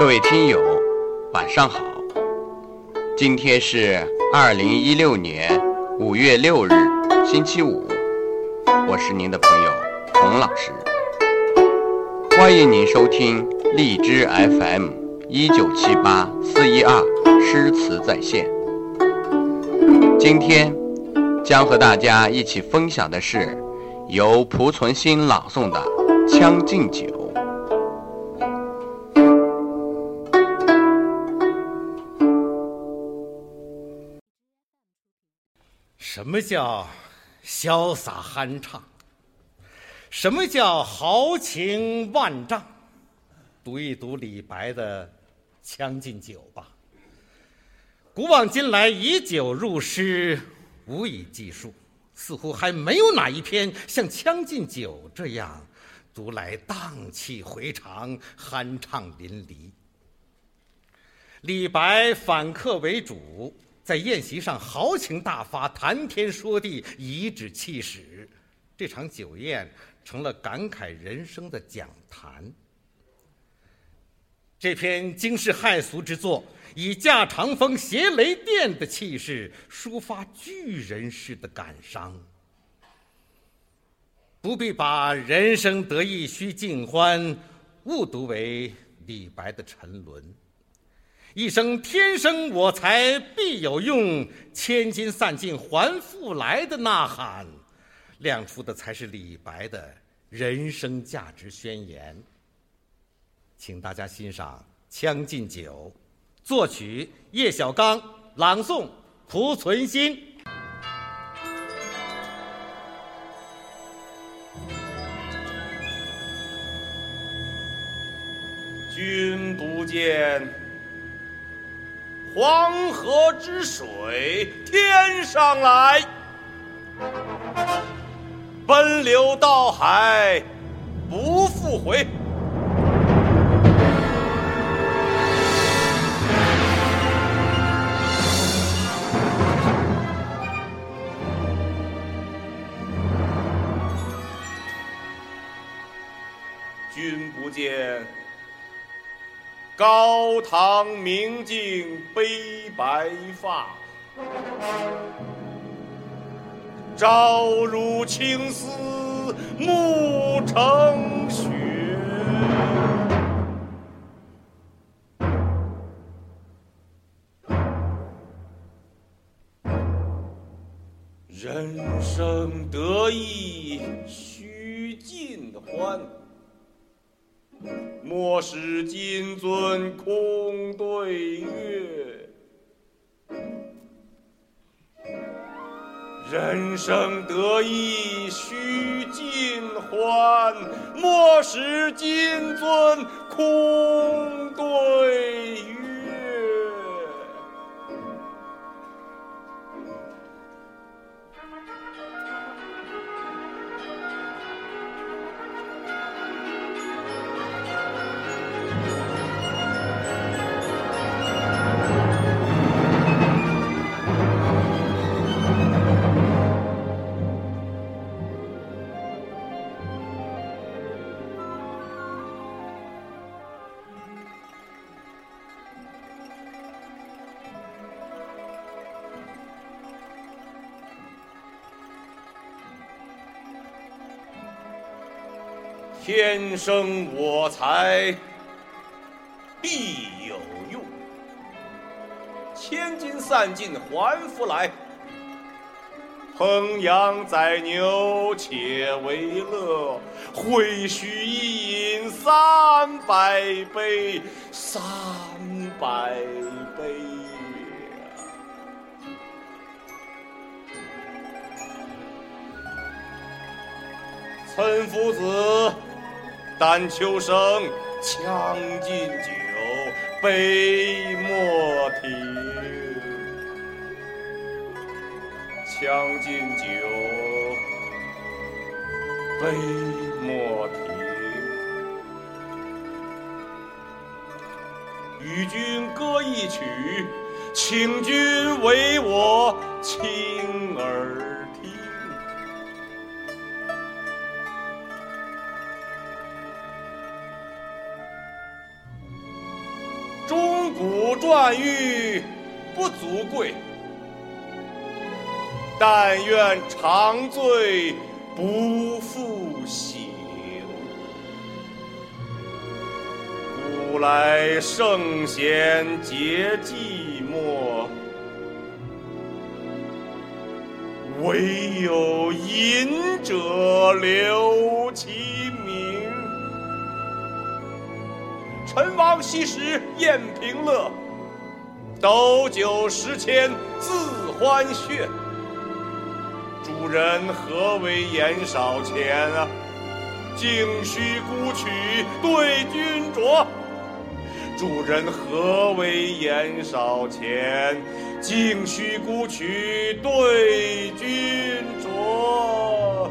各位听友，晚上好。今天是二零一六年五月六日，星期五。我是您的朋友洪老师，欢迎您收听荔枝 FM 一九七八四一二诗词在线。今天将和大家一起分享的是由濮存昕朗诵的《将进酒》。什么叫潇洒酣畅？什么叫豪情万丈？读一读李白的《将进酒》吧。古往今来，以酒入诗，无以计数，似乎还没有哪一篇像《将进酒》这样读来荡气回肠、酣畅淋漓。李白反客为主。在宴席上豪情大发，谈天说地，颐指气使，这场酒宴成了感慨人生的讲坛。这篇惊世骇俗之作，以驾长风、携雷电的气势，抒发巨人式的感伤。不必把“人生得意须尽欢”误读为李白的沉沦。一声“天生我材必有用，千金散尽还复来”的呐喊，亮出的才是李白的人生价值宣言。请大家欣赏《将进酒》，作曲叶小刚，朗诵濮存昕。君不见。黄河之水天上来，奔流到海不复回。高堂明镜悲白发，朝如青丝暮成雪。人生得意须尽欢。莫使金樽空对月，人生得意须尽欢。莫使金樽空对月。天生我材必有用，千金散尽还复来。烹羊宰牛且为乐，会须一饮三百杯，三百杯。岑夫子。但求生，将进酒，杯莫停。将进酒，杯莫停。与君歌一曲，请君为我倾耳。古馔玉不足贵，但愿长醉不复醒。古来圣贤皆寂寞，唯有饮者留其陈王昔时宴平乐，斗酒十千恣欢谑。主人何为言少钱啊？径须沽取对君酌。主人何为言少钱？径须沽取对君酌。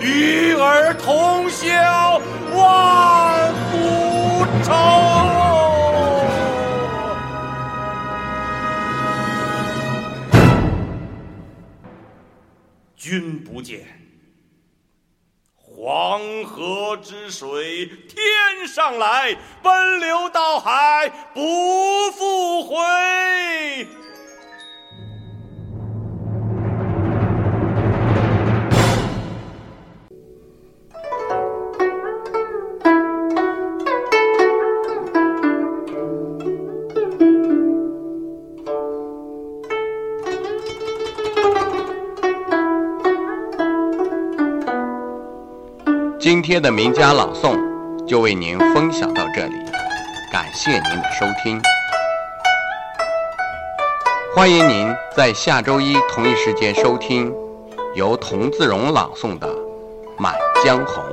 与尔同销万古愁。君不见，黄河之水天上来，奔流到海不复回。今天的名家朗诵就为您分享到这里，感谢您的收听。欢迎您在下周一同一时间收听由童自荣朗诵的《满江红》。